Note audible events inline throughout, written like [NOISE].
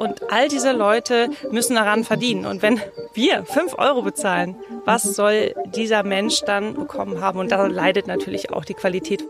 Und all diese Leute müssen daran verdienen. Und wenn wir fünf Euro bezahlen, was soll dieser Mensch dann bekommen haben? Und da leidet natürlich auch die Qualität.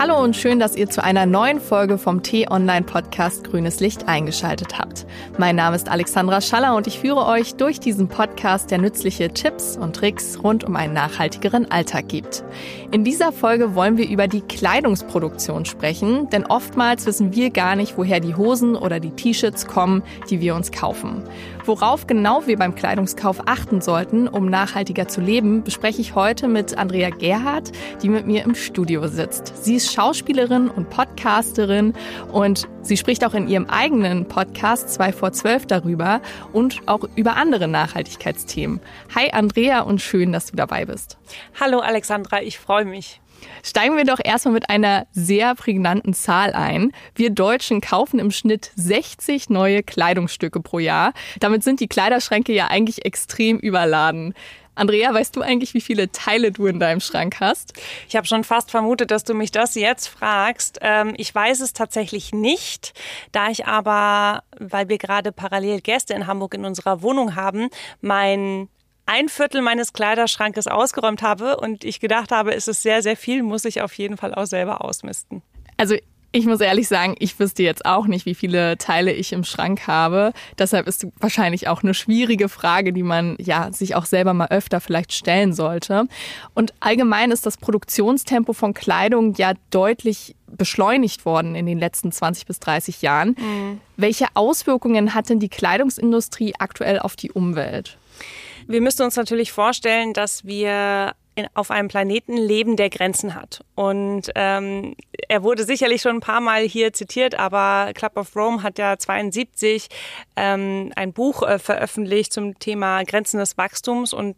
Hallo und schön, dass ihr zu einer neuen Folge vom T-Online-Podcast Grünes Licht eingeschaltet habt. Mein Name ist Alexandra Schaller und ich führe euch durch diesen Podcast, der nützliche Tipps und Tricks rund um einen nachhaltigeren Alltag gibt. In dieser Folge wollen wir über die Kleidungsproduktion sprechen, denn oftmals wissen wir gar nicht, woher die Hosen oder die T-Shirts kommen, die wir uns kaufen. Worauf genau wir beim Kleidungskauf achten sollten, um nachhaltiger zu leben, bespreche ich heute mit Andrea Gerhardt, die mit mir im Studio sitzt. Sie ist Schauspielerin und Podcasterin und sie spricht auch in ihrem eigenen Podcast 2 vor 12 darüber und auch über andere Nachhaltigkeitsthemen. Hi Andrea und schön, dass du dabei bist. Hallo Alexandra, ich freue mich. Steigen wir doch erstmal mit einer sehr prägnanten Zahl ein. Wir Deutschen kaufen im Schnitt 60 neue Kleidungsstücke pro Jahr. Damit sind die Kleiderschränke ja eigentlich extrem überladen. Andrea, weißt du eigentlich, wie viele Teile du in deinem Schrank hast? Ich habe schon fast vermutet, dass du mich das jetzt fragst. Ähm, ich weiß es tatsächlich nicht, da ich aber, weil wir gerade parallel Gäste in Hamburg in unserer Wohnung haben, mein ein Viertel meines Kleiderschrankes ausgeräumt habe und ich gedacht habe, es ist sehr, sehr viel, muss ich auf jeden Fall auch selber ausmisten. Also ich muss ehrlich sagen, ich wüsste jetzt auch nicht, wie viele Teile ich im Schrank habe. Deshalb ist wahrscheinlich auch eine schwierige Frage, die man ja sich auch selber mal öfter vielleicht stellen sollte. Und allgemein ist das Produktionstempo von Kleidung ja deutlich beschleunigt worden in den letzten 20 bis 30 Jahren. Mhm. Welche Auswirkungen hat denn die Kleidungsindustrie aktuell auf die Umwelt? Wir müssen uns natürlich vorstellen, dass wir auf einem Planeten leben, der Grenzen hat. Und ähm, er wurde sicherlich schon ein paar Mal hier zitiert, aber Club of Rome hat ja 72 ähm, ein Buch äh, veröffentlicht zum Thema Grenzen des Wachstums und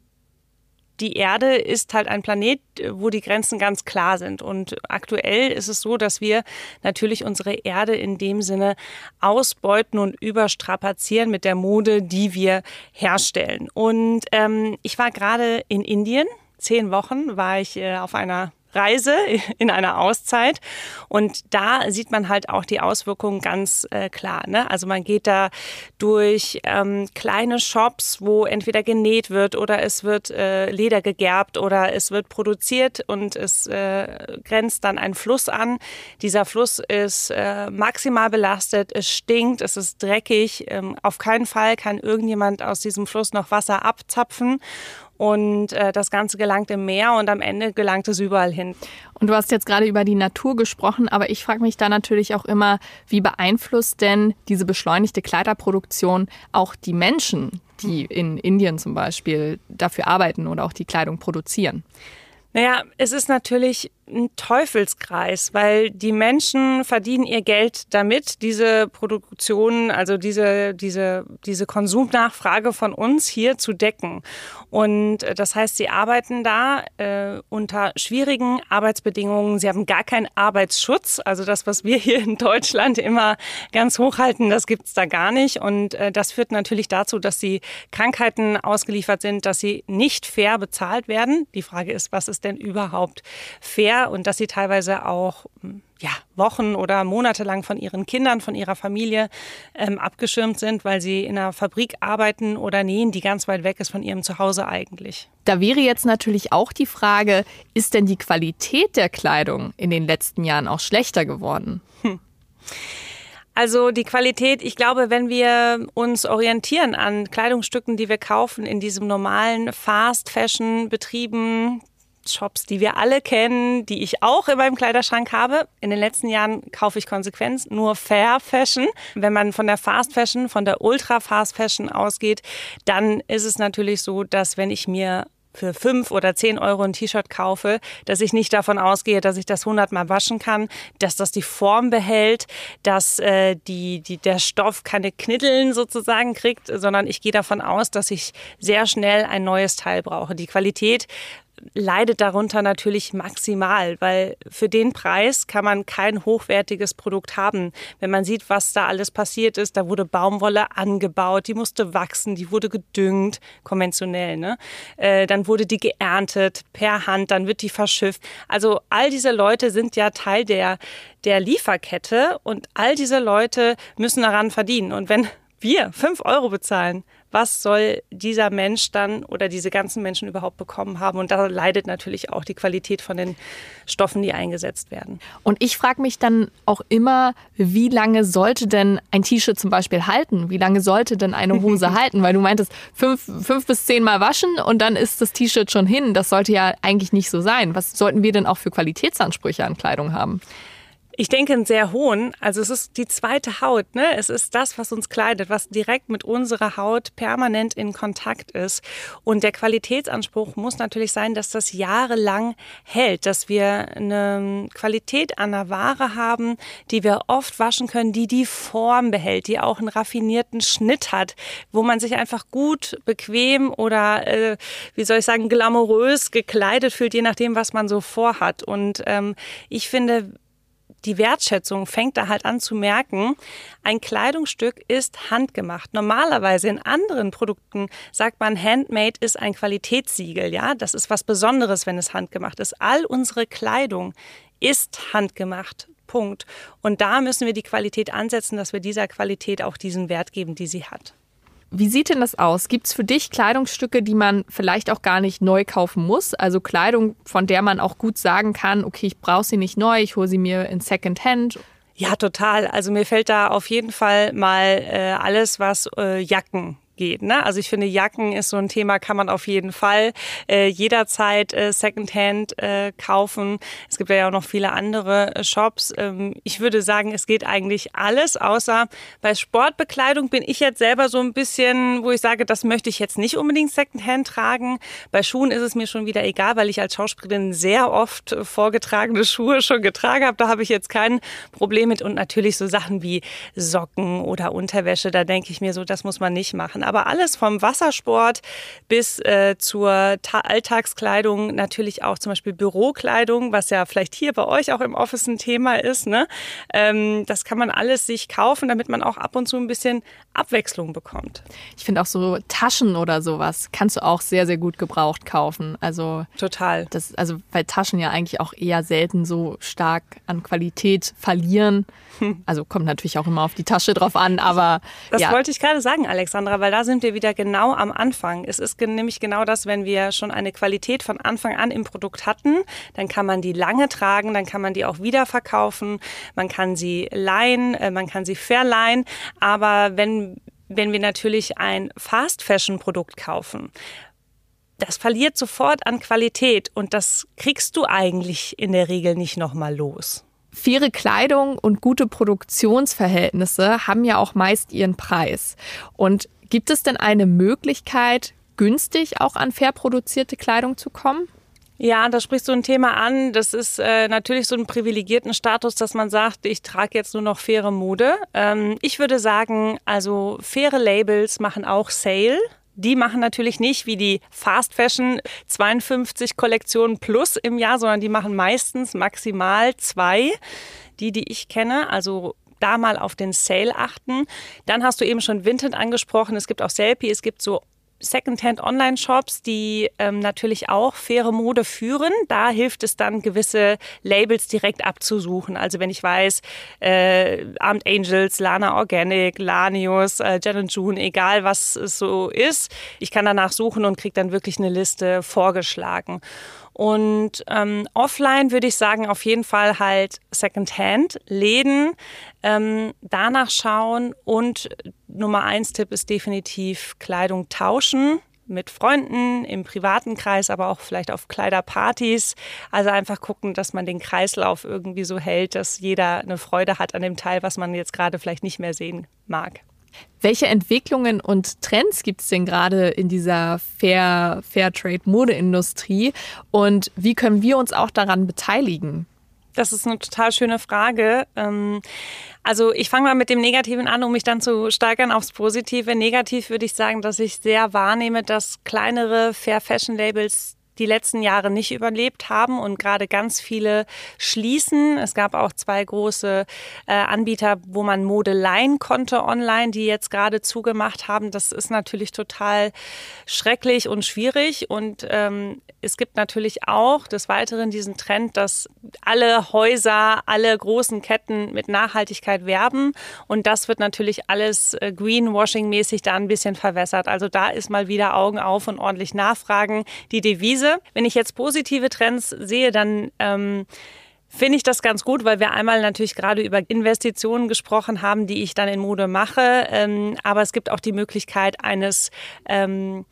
die Erde ist halt ein Planet, wo die Grenzen ganz klar sind. Und aktuell ist es so, dass wir natürlich unsere Erde in dem Sinne ausbeuten und überstrapazieren mit der Mode, die wir herstellen. Und ähm, ich war gerade in Indien. Zehn Wochen war ich äh, auf einer Reise [LAUGHS] in einer Auszeit. Und da sieht man halt auch die Auswirkungen ganz äh, klar. Ne? Also man geht da durch ähm, kleine Shops, wo entweder genäht wird oder es wird äh, Leder gegerbt oder es wird produziert und es äh, grenzt dann ein Fluss an. Dieser Fluss ist äh, maximal belastet, es stinkt, es ist dreckig. Ähm, auf keinen Fall kann irgendjemand aus diesem Fluss noch Wasser abzapfen und äh, das Ganze gelangt im Meer und am Ende gelangt es überall hin. Und du hast jetzt gerade über die Natur gesprochen, aber ich frage mich da natürlich auch immer, wie beeinflusst denn diese beschleunigte Kleiderproduktion auch die Menschen, die in Indien zum Beispiel dafür arbeiten oder auch die Kleidung produzieren? Naja, es ist natürlich ein Teufelskreis, weil die Menschen verdienen ihr Geld damit, diese Produktion, also diese, diese, diese Konsumnachfrage von uns hier zu decken. Und äh, das heißt, sie arbeiten da äh, unter schwierigen Arbeitsbedingungen. Sie haben gar keinen Arbeitsschutz. Also das, was wir hier in Deutschland immer ganz hochhalten, das gibt's da gar nicht. Und äh, das führt natürlich dazu, dass sie Krankheiten ausgeliefert sind, dass sie nicht fair bezahlt werden. Die Frage ist, was ist denn überhaupt fair? Und dass sie teilweise auch hm, ja, Wochen oder Monate lang von ihren Kindern, von ihrer Familie ähm, abgeschirmt sind, weil sie in einer Fabrik arbeiten oder nähen, die ganz weit weg ist von ihrem Zuhause eigentlich. Da wäre jetzt natürlich auch die Frage, ist denn die Qualität der Kleidung in den letzten Jahren auch schlechter geworden? Hm. Also die Qualität, ich glaube, wenn wir uns orientieren an Kleidungsstücken, die wir kaufen in diesem normalen Fast-Fashion-Betrieben, Shops, die wir alle kennen, die ich auch in meinem Kleiderschrank habe. In den letzten Jahren kaufe ich konsequent nur Fair Fashion. Wenn man von der Fast Fashion, von der Ultra Fast Fashion ausgeht, dann ist es natürlich so, dass wenn ich mir für fünf oder zehn Euro ein T-Shirt kaufe, dass ich nicht davon ausgehe, dass ich das hundertmal waschen kann, dass das die Form behält, dass äh, die, die, der Stoff keine Knitteln sozusagen kriegt, sondern ich gehe davon aus, dass ich sehr schnell ein neues Teil brauche. Die Qualität leidet darunter natürlich maximal, weil für den Preis kann man kein hochwertiges Produkt haben. Wenn man sieht, was da alles passiert ist, da wurde Baumwolle angebaut, die musste wachsen, die wurde gedüngt, konventionell. Ne? Äh, dann wurde die geerntet per Hand, dann wird die verschifft. Also all diese Leute sind ja Teil der, der Lieferkette und all diese Leute müssen daran verdienen. Und wenn wir fünf Euro bezahlen, was soll dieser Mensch dann oder diese ganzen Menschen überhaupt bekommen haben? Und da leidet natürlich auch die Qualität von den Stoffen, die eingesetzt werden. Und ich frage mich dann auch immer, wie lange sollte denn ein T-Shirt zum Beispiel halten? Wie lange sollte denn eine Hose [LAUGHS] halten? Weil du meintest, fünf, fünf bis zehn Mal waschen und dann ist das T-Shirt schon hin. Das sollte ja eigentlich nicht so sein. Was sollten wir denn auch für Qualitätsansprüche an Kleidung haben? Ich denke einen sehr hohen. Also es ist die zweite Haut. Ne? Es ist das, was uns kleidet, was direkt mit unserer Haut permanent in Kontakt ist. Und der Qualitätsanspruch muss natürlich sein, dass das jahrelang hält, dass wir eine Qualität an der Ware haben, die wir oft waschen können, die die Form behält, die auch einen raffinierten Schnitt hat, wo man sich einfach gut, bequem oder äh, wie soll ich sagen, glamourös gekleidet fühlt, je nachdem, was man so vorhat. Und ähm, ich finde, die Wertschätzung fängt da halt an zu merken, ein Kleidungsstück ist handgemacht. Normalerweise in anderen Produkten sagt man, Handmade ist ein Qualitätssiegel, ja. Das ist was Besonderes, wenn es handgemacht ist. All unsere Kleidung ist handgemacht. Punkt. Und da müssen wir die Qualität ansetzen, dass wir dieser Qualität auch diesen Wert geben, die sie hat. Wie sieht denn das aus? Gibt es für dich Kleidungsstücke, die man vielleicht auch gar nicht neu kaufen muss? Also Kleidung, von der man auch gut sagen kann, okay, ich brauche sie nicht neu, ich hole sie mir in Secondhand. Ja, total. Also mir fällt da auf jeden Fall mal äh, alles, was äh, Jacken geht. Ne? Also ich finde, Jacken ist so ein Thema, kann man auf jeden Fall äh, jederzeit äh, Secondhand äh, kaufen. Es gibt ja auch noch viele andere äh, Shops. Ähm, ich würde sagen, es geht eigentlich alles, außer bei Sportbekleidung bin ich jetzt selber so ein bisschen, wo ich sage, das möchte ich jetzt nicht unbedingt Secondhand tragen. Bei Schuhen ist es mir schon wieder egal, weil ich als Schauspielerin sehr oft äh, vorgetragene Schuhe schon getragen habe. Da habe ich jetzt kein Problem mit. Und natürlich so Sachen wie Socken oder Unterwäsche, da denke ich mir so, das muss man nicht machen aber alles vom Wassersport bis äh, zur Ta Alltagskleidung, natürlich auch zum Beispiel Bürokleidung, was ja vielleicht hier bei euch auch im Office ein Thema ist. Ne? Ähm, das kann man alles sich kaufen, damit man auch ab und zu ein bisschen Abwechslung bekommt. Ich finde auch so Taschen oder sowas kannst du auch sehr, sehr gut gebraucht kaufen. Also total. Das, also weil Taschen ja eigentlich auch eher selten so stark an Qualität verlieren. [LAUGHS] Also kommt natürlich auch immer auf die Tasche drauf an, aber. Das ja. wollte ich gerade sagen, Alexandra, weil da sind wir wieder genau am Anfang. Es ist nämlich genau das, wenn wir schon eine Qualität von Anfang an im Produkt hatten, dann kann man die lange tragen, dann kann man die auch wieder verkaufen, man kann sie leihen, äh, man kann sie verleihen. Aber wenn, wenn wir natürlich ein Fast-Fashion-Produkt kaufen, das verliert sofort an Qualität und das kriegst du eigentlich in der Regel nicht nochmal los. Faire Kleidung und gute Produktionsverhältnisse haben ja auch meist ihren Preis. Und gibt es denn eine Möglichkeit, günstig auch an fair produzierte Kleidung zu kommen? Ja, da sprichst du ein Thema an. Das ist äh, natürlich so ein privilegierten Status, dass man sagt, ich trage jetzt nur noch faire Mode. Ähm, ich würde sagen, also faire Labels machen auch Sale. Die machen natürlich nicht wie die Fast Fashion 52 Kollektionen plus im Jahr, sondern die machen meistens maximal zwei. Die, die ich kenne, also da mal auf den Sale achten. Dann hast du eben schon Vinted angesprochen. Es gibt auch Selfie, es gibt so Secondhand-Online-Shops, die ähm, natürlich auch faire Mode führen. Da hilft es dann, gewisse Labels direkt abzusuchen. Also wenn ich weiß, äh, Armed Angels, Lana Organic, Lanius, äh, Jen June, egal was es so ist, ich kann danach suchen und kriege dann wirklich eine Liste vorgeschlagen. Und ähm, offline würde ich sagen, auf jeden Fall halt Secondhand, Läden, ähm, danach schauen und Nummer eins Tipp ist definitiv Kleidung tauschen mit Freunden, im privaten Kreis, aber auch vielleicht auf Kleiderpartys. Also einfach gucken, dass man den Kreislauf irgendwie so hält, dass jeder eine Freude hat an dem Teil, was man jetzt gerade vielleicht nicht mehr sehen mag. Welche Entwicklungen und Trends gibt es denn gerade in dieser Fair, Fairtrade-Modeindustrie und wie können wir uns auch daran beteiligen? Das ist eine total schöne Frage. Ähm, also ich fange mal mit dem Negativen an, um mich dann zu steigern aufs Positive. Negativ würde ich sagen, dass ich sehr wahrnehme, dass kleinere Fair Fashion Labels die letzten Jahre nicht überlebt haben und gerade ganz viele schließen. Es gab auch zwei große äh, Anbieter, wo man Mode leihen konnte online, die jetzt gerade zugemacht haben. Das ist natürlich total schrecklich und schwierig. Und ähm, es gibt natürlich auch des Weiteren diesen Trend, dass alle Häuser, alle großen Ketten mit Nachhaltigkeit werben. Und das wird natürlich alles äh, Greenwashing-mäßig da ein bisschen verwässert. Also da ist mal wieder Augen auf und ordentlich nachfragen. Die Devise. Wenn ich jetzt positive Trends sehe, dann ähm, finde ich das ganz gut, weil wir einmal natürlich gerade über Investitionen gesprochen haben, die ich dann in Mode mache. Ähm, aber es gibt auch die Möglichkeit eines ähm,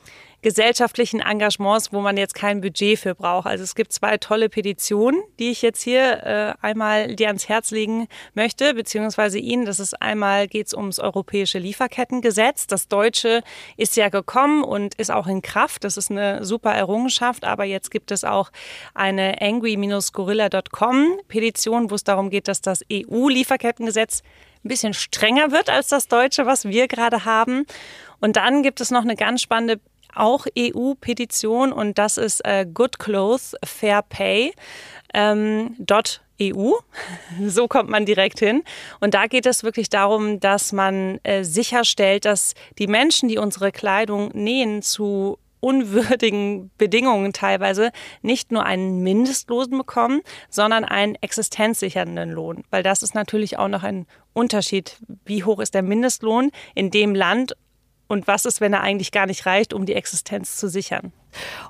gesellschaftlichen Engagements, wo man jetzt kein Budget für braucht. Also es gibt zwei tolle Petitionen, die ich jetzt hier äh, einmal dir ans Herz legen möchte, beziehungsweise Ihnen. Das ist einmal geht es ums europäische Lieferkettengesetz. Das deutsche ist ja gekommen und ist auch in Kraft. Das ist eine super Errungenschaft. Aber jetzt gibt es auch eine angry-gorilla.com Petition, wo es darum geht, dass das EU-Lieferkettengesetz ein bisschen strenger wird als das deutsche, was wir gerade haben. Und dann gibt es noch eine ganz spannende auch EU-Petition und das ist äh, Good Clothes Fair Pay. Ähm, EU. [LAUGHS] So kommt man direkt hin. Und da geht es wirklich darum, dass man äh, sicherstellt, dass die Menschen, die unsere Kleidung nähen, zu unwürdigen [LAUGHS] Bedingungen teilweise nicht nur einen Mindestlohn bekommen, sondern einen existenzsichernden Lohn. Weil das ist natürlich auch noch ein Unterschied. Wie hoch ist der Mindestlohn in dem Land und was ist, wenn er eigentlich gar nicht reicht, um die Existenz zu sichern.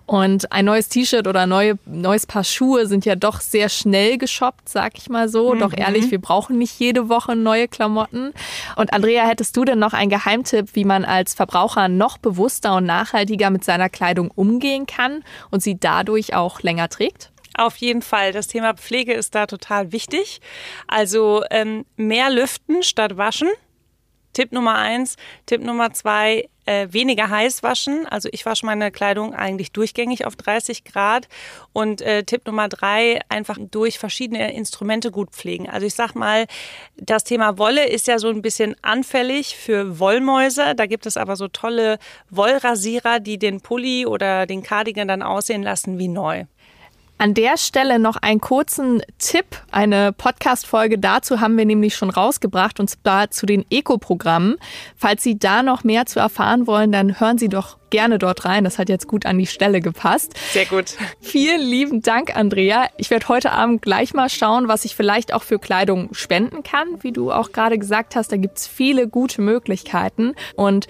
Und ein neues T-Shirt oder neue, neues Paar Schuhe sind ja doch sehr schnell geshoppt, sag ich mal so. Mhm. Doch ehrlich, wir brauchen nicht jede Woche neue Klamotten. Und Andrea, hättest du denn noch einen Geheimtipp, wie man als Verbraucher noch bewusster und nachhaltiger mit seiner Kleidung umgehen kann und sie dadurch auch länger trägt? Auf jeden Fall. Das Thema Pflege ist da total wichtig. Also ähm, mehr lüften statt waschen. Tipp Nummer eins. Tipp Nummer zwei, äh, weniger heiß waschen. Also ich wasche meine Kleidung eigentlich durchgängig auf 30 Grad. Und äh, Tipp Nummer drei, einfach durch verschiedene Instrumente gut pflegen. Also ich sag mal, das Thema Wolle ist ja so ein bisschen anfällig für Wollmäuse. Da gibt es aber so tolle Wollrasierer, die den Pulli oder den Cardigan dann aussehen lassen wie neu. An der Stelle noch einen kurzen Tipp. Eine Podcast-Folge dazu haben wir nämlich schon rausgebracht und zwar zu den Eco-Programmen. Falls Sie da noch mehr zu erfahren wollen, dann hören Sie doch gerne dort rein. Das hat jetzt gut an die Stelle gepasst. Sehr gut. Vielen lieben Dank, Andrea. Ich werde heute Abend gleich mal schauen, was ich vielleicht auch für Kleidung spenden kann. Wie du auch gerade gesagt hast, da gibt's viele gute Möglichkeiten. Und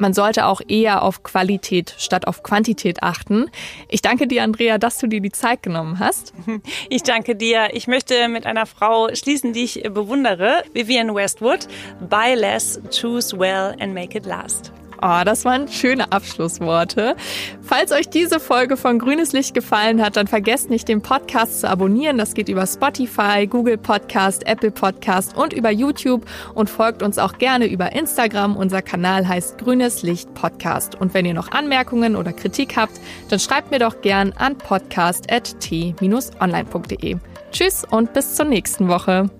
man sollte auch eher auf Qualität statt auf Quantität achten. Ich danke dir, Andrea, dass du dir die Zeit genommen hast. [LAUGHS] Ich danke dir. Ich möchte mit einer Frau schließen, die ich bewundere, Vivian Westwood. Buy less, choose well and make it last. Oh, das waren schöne Abschlussworte. Falls euch diese Folge von Grünes Licht gefallen hat, dann vergesst nicht, den Podcast zu abonnieren. Das geht über Spotify, Google Podcast, Apple Podcast und über YouTube und folgt uns auch gerne über Instagram. Unser Kanal heißt Grünes Licht Podcast. Und wenn ihr noch Anmerkungen oder Kritik habt, dann schreibt mir doch gern an podcast.t-online.de. Tschüss und bis zur nächsten Woche.